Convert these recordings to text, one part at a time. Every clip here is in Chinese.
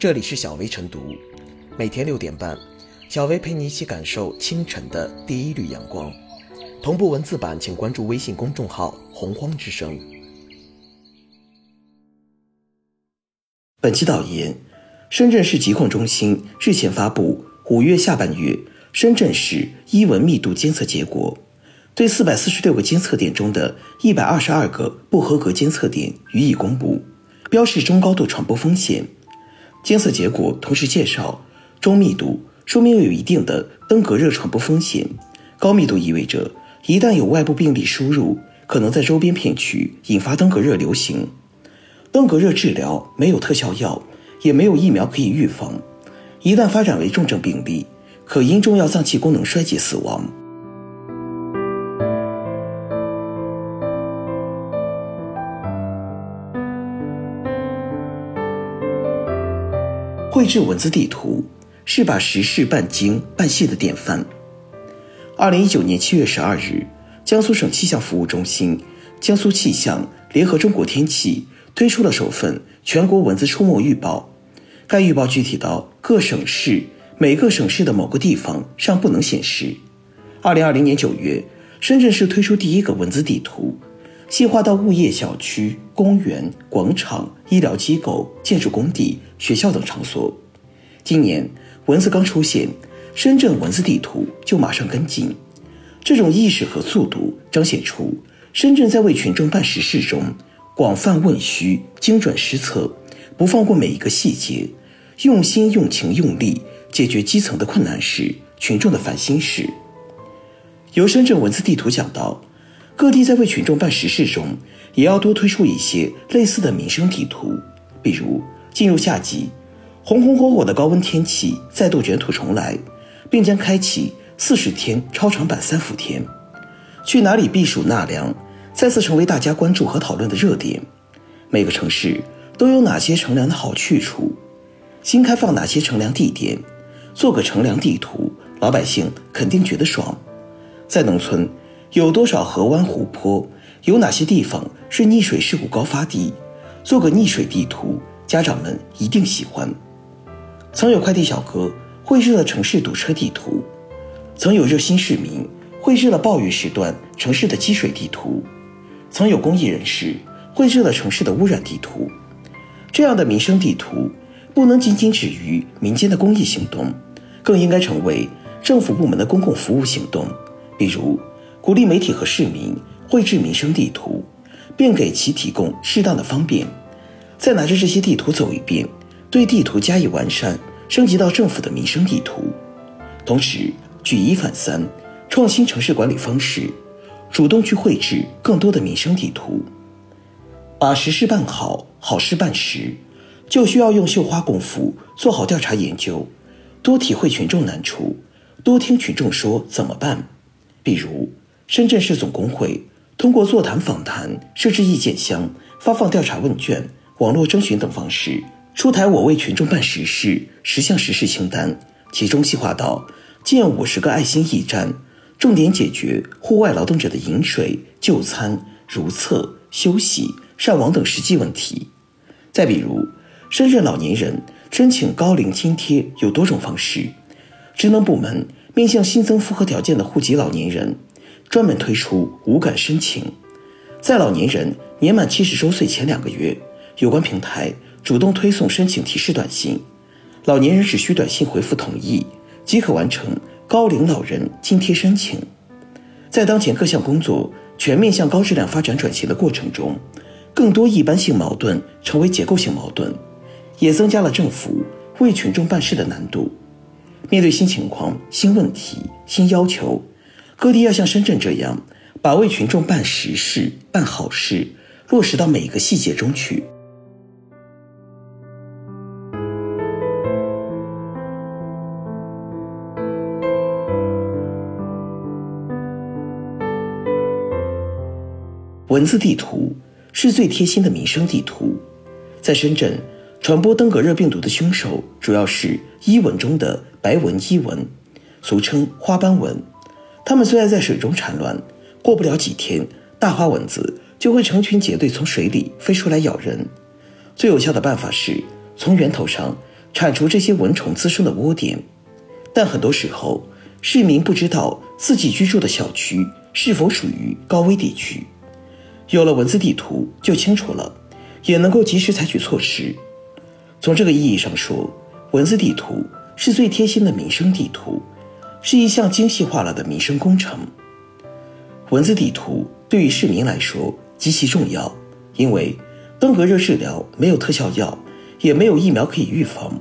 这里是小薇晨读，每天六点半，小薇陪你一起感受清晨的第一缕阳光。同步文字版，请关注微信公众号“洪荒之声”。本期导言：深圳市疾控中心日前发布五月下半月深圳市医文密度监测结果，对四百四十六个监测点中的一百二十二个不合格监测点予以公布，标示中高度传播风险。监测结果同时介绍，中密度说明有一定的登革热传播风险，高密度意味着一旦有外部病例输入，可能在周边片区引发登革热流行。登革热治疗没有特效药，也没有疫苗可以预防，一旦发展为重症病例，可因重要脏器功能衰竭死亡。绘制文字地图是把时事办精办细的典范。二零一九年七月十二日，江苏省气象服务中心、江苏气象联合中国天气推出了首份全国蚊子出没预报。该预报具体到各省市，每个省市的某个地方尚不能显示。二零二零年九月，深圳市推出第一个蚊子地图，细化到物业小区、公园、广场、医疗机构、建筑工地。学校等场所，今年蚊子刚出现，深圳蚊子地图就马上跟进。这种意识和速度彰显出深圳在为群众办实事中广泛问需、精准施策，不放过每一个细节，用心、用情、用力解决基层的困难事、群众的烦心事。由深圳蚊子地图讲到，各地在为群众办实事中，也要多推出一些类似的民生地图，比如。进入夏季，红红火火的高温天气再度卷土重来，并将开启四十天超长版三伏天。去哪里避暑纳凉，再次成为大家关注和讨论的热点。每个城市都有哪些乘凉的好去处？新开放哪些乘凉地点？做个乘凉地图，老百姓肯定觉得爽。在农村，有多少河湾湖泊？有哪些地方是溺水事故高发地？做个溺水地图。家长们一定喜欢。曾有快递小哥绘制了城市堵车地图，曾有热心市民绘制了暴雨时段城市的积水地图，曾有公益人士绘制了城市的污染地图。这样的民生地图不能仅仅止于民间的公益行动，更应该成为政府部门的公共服务行动。比如，鼓励媒体和市民绘制民生地图，并给其提供适当的方便。再拿着这些地图走一遍，对地图加以完善，升级到政府的民生地图。同时，举一反三，创新城市管理方式，主动去绘制更多的民生地图。把实事办好，好事办实，就需要用绣花功夫做好调查研究，多体会群众难处，多听群众说怎么办。比如，深圳市总工会通过座谈、访谈、设置意见箱、发放调查问卷。网络征询等方式出台“我为群众办实事”十项实事清单，其中细化到建五十个爱心驿站，重点解决户外劳动者的饮水、就餐、如厕、休息、上网等实际问题。再比如，深圳老年人申请高龄津贴有多种方式，职能部门面向新增符合条件的户籍老年人，专门推出无感申请，在老年人年满七十周岁前两个月。有关平台主动推送申请提示短信，老年人只需短信回复同意，即可完成高龄老人津贴申请。在当前各项工作全面向高质量发展转型的过程中，更多一般性矛盾成为结构性矛盾，也增加了政府为群众办事的难度。面对新情况、新问题、新要求，各地要像深圳这样，把为群众办实事、办好事落实到每个细节中去。文字地图是最贴心的民生地图。在深圳，传播登革热病毒的凶手主要是伊蚊中的白纹伊蚊，俗称花斑蚊。它们虽然在水中产卵，过不了几天，大花蚊子就会成群结队从水里飞出来咬人。最有效的办法是从源头上铲除这些蚊虫滋生的窝点。但很多时候，市民不知道自己居住的小区是否属于高危地区。有了文字地图就清楚了，也能够及时采取措施。从这个意义上说，文字地图是最贴心的民生地图，是一项精细化了的民生工程。文字地图对于市民来说极其重要，因为登革热治疗没有特效药，也没有疫苗可以预防，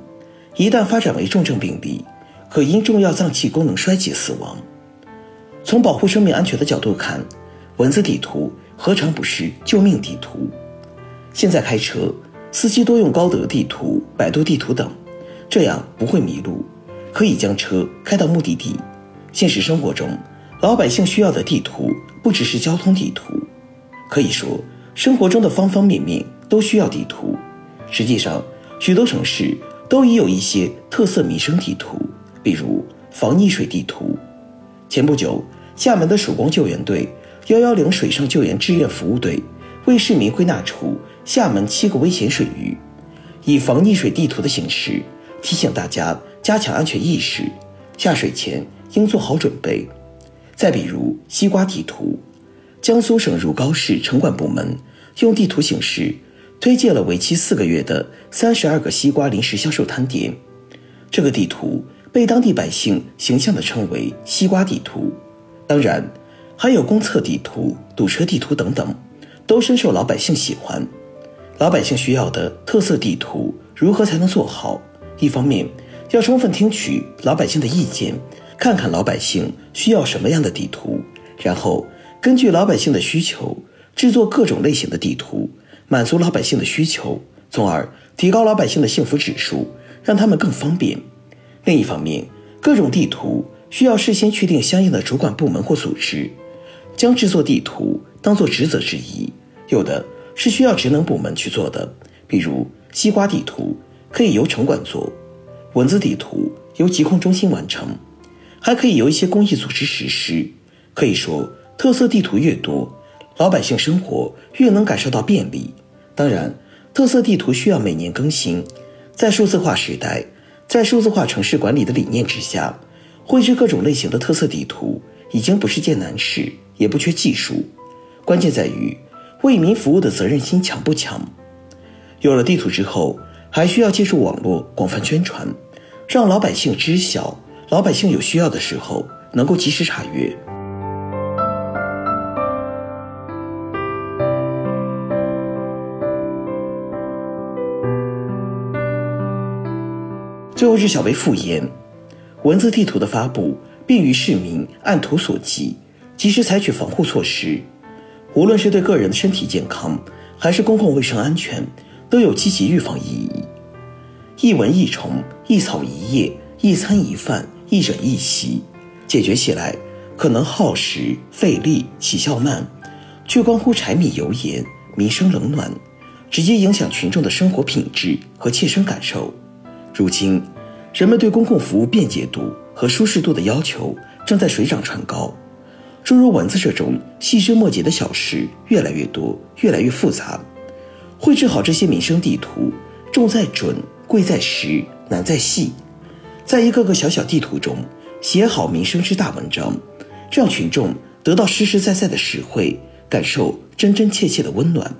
一旦发展为重症病例，可因重要脏器功能衰竭死亡。从保护生命安全的角度看，文字地图何尝不是救命地图？现在开车，司机多用高德地图、百度地图等，这样不会迷路，可以将车开到目的地。现实生活中，老百姓需要的地图不只是交通地图，可以说生活中的方方面面都需要地图。实际上，许多城市都已有一些特色民生地图，比如防溺水地图。前不久，厦门的曙光救援队、幺幺零水上救援志愿服务队为市民归纳出厦门七个危险水域，以防溺水地图的形式提醒大家加强安全意识，下水前应做好准备。再比如西瓜地图，江苏省如皋市城管部门用地图形式推荐了为期四个月的三十二个西瓜临时销售摊点。这个地图被当地百姓形象地称为“西瓜地图”。当然，还有公厕地图、堵车地图等等，都深受老百姓喜欢。老百姓需要的特色地图如何才能做好？一方面要充分听取老百姓的意见。看看老百姓需要什么样的地图，然后根据老百姓的需求制作各种类型的地图，满足老百姓的需求，从而提高老百姓的幸福指数，让他们更方便。另一方面，各种地图需要事先确定相应的主管部门或组织，将制作地图当做职责之一。有的是需要职能部门去做的，比如西瓜地图可以由城管做，文字地图由疾控中心完成。还可以由一些公益组织实施。可以说，特色地图越多，老百姓生活越能感受到便利。当然，特色地图需要每年更新。在数字化时代，在数字化城市管理的理念之下，绘制各种类型的特色地图已经不是件难事，也不缺技术。关键在于为民服务的责任心强不强。有了地图之后，还需要借助网络广泛宣传，让老百姓知晓。老百姓有需要的时候，能够及时查阅。最后是小薇复言：文字地图的发布，便于市民按图索骥，及时采取防护措施。无论是对个人的身体健康，还是公共卫生安全，都有积极预防意义。一蚊一虫，一草一叶，一餐一饭。一枕一席，解决起来可能耗时费力、起效慢，却关乎柴米油盐、民生冷暖，直接影响群众的生活品质和切身感受。如今，人们对公共服务便捷度和舒适度的要求正在水涨船高，诸如蚊子这种细枝末节的小事越来越多、越来越复杂。绘制好这些民生地图，重在准，贵在实，难在细。在一个个小小地图中写好民生之大文章，让群众得到实实在在的实惠，感受真真切切的温暖。